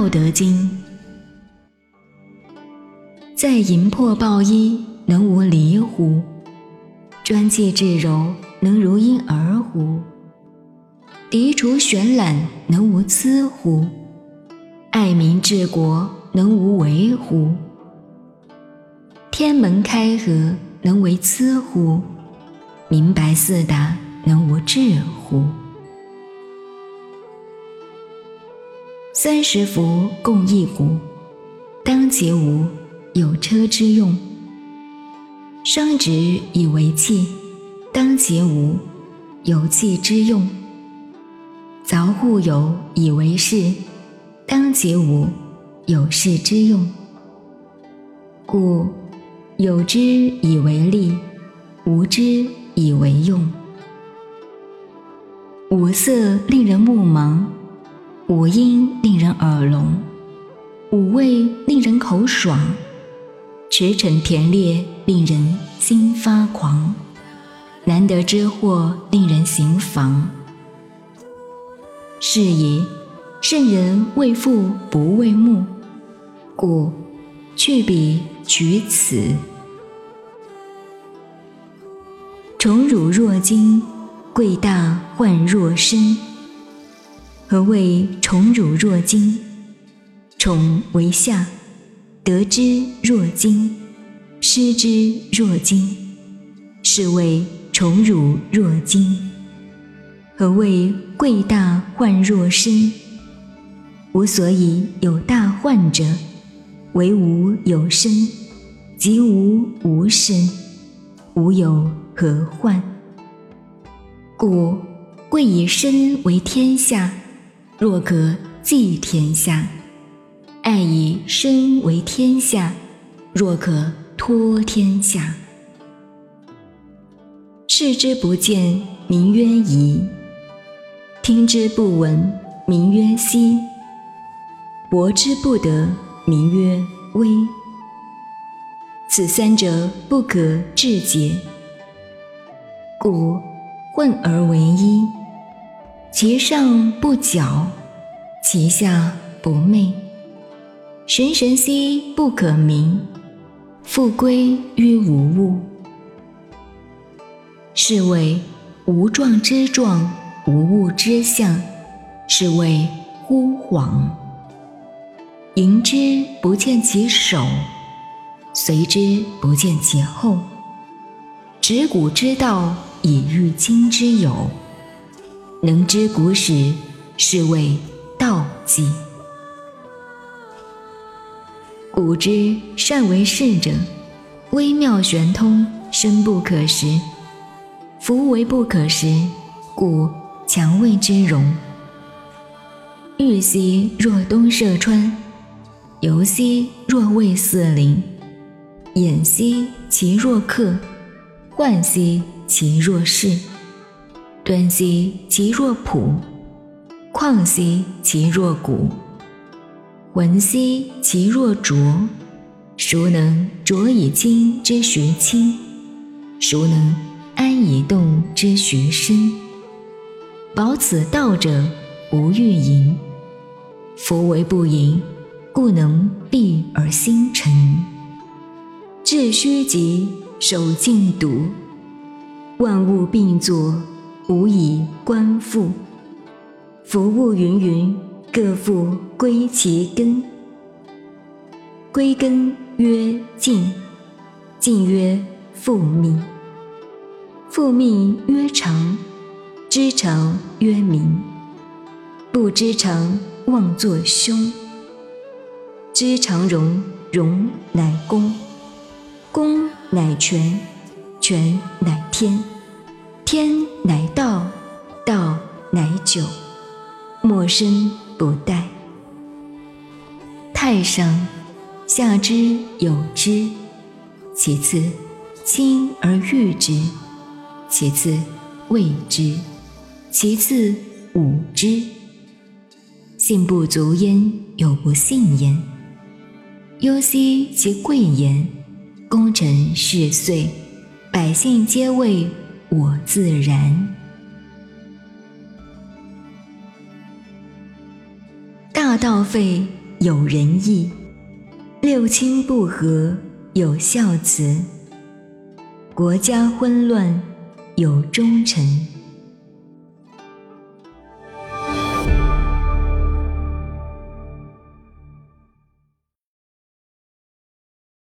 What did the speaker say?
道德经》：在淫破抱衣，能无离乎？专气致柔，能如婴儿乎？涤除玄览，能无疵乎？爱民治国，能无为乎？天门开合，能为疵乎？明白四达，能无智乎？三十辐共一毂，当其无，有车之用；商直以为器，当其无，有器之用；凿户牖以为室，当其无，有室之用。故有之以为利，无之以为用。五色令人目盲，五音令人耳聋，五味令人口爽，驰骋甜猎令人心发狂，难得之货令人行妨。是以圣人为父不为目，故去彼取此。宠辱若惊，贵大患若身。何谓宠辱若惊？宠为下，得之若惊，失之若惊，是谓宠辱若惊。何谓贵大患若身？吾所以有大患者，为吾有身，即吾无身，吾有何患？故贵以身为天下，若可寄天下；爱以身为天下，若可托天下。视之不见，名曰夷；听之不闻，名曰希；博之不得，名曰微。此三者不可致诘，故混而为一。其上不矫，其下不昧。神神兮不可名，复归于无物。是谓无状之状，无物之象，是谓惚恍。迎之不见其首。随之不见其后，执古之道以御今之有，能知古始，是谓道纪。古之善为士者，微妙玄通，深不可识。夫为不可识，故强谓之容。玉兮若东涉川，游兮若渭四邻。偃兮其若客，涣兮其若市，敦兮其若朴，旷兮其若谷，浑兮其若浊。孰能浊以清之徐清？孰能安以动之徐深？保此道者，无欲盈。夫为不盈，故能蔽而心沉。致虚极，守静笃。万物并作，无以观复。夫物芸芸，各复归其根。归根曰静，静曰复命，复命曰长，知常曰明。不知常，妄作凶。知常容，容乃公。公乃全，全乃天，天乃道，道乃久，莫生不殆。太上下之有之，其次亲而誉之，其次畏之，其次侮之。信不足焉，有不信焉。忧兮其贵言。功成事遂，百姓皆谓我自然。大道废，有仁义；六亲不和有孝慈；国家混乱有忠臣。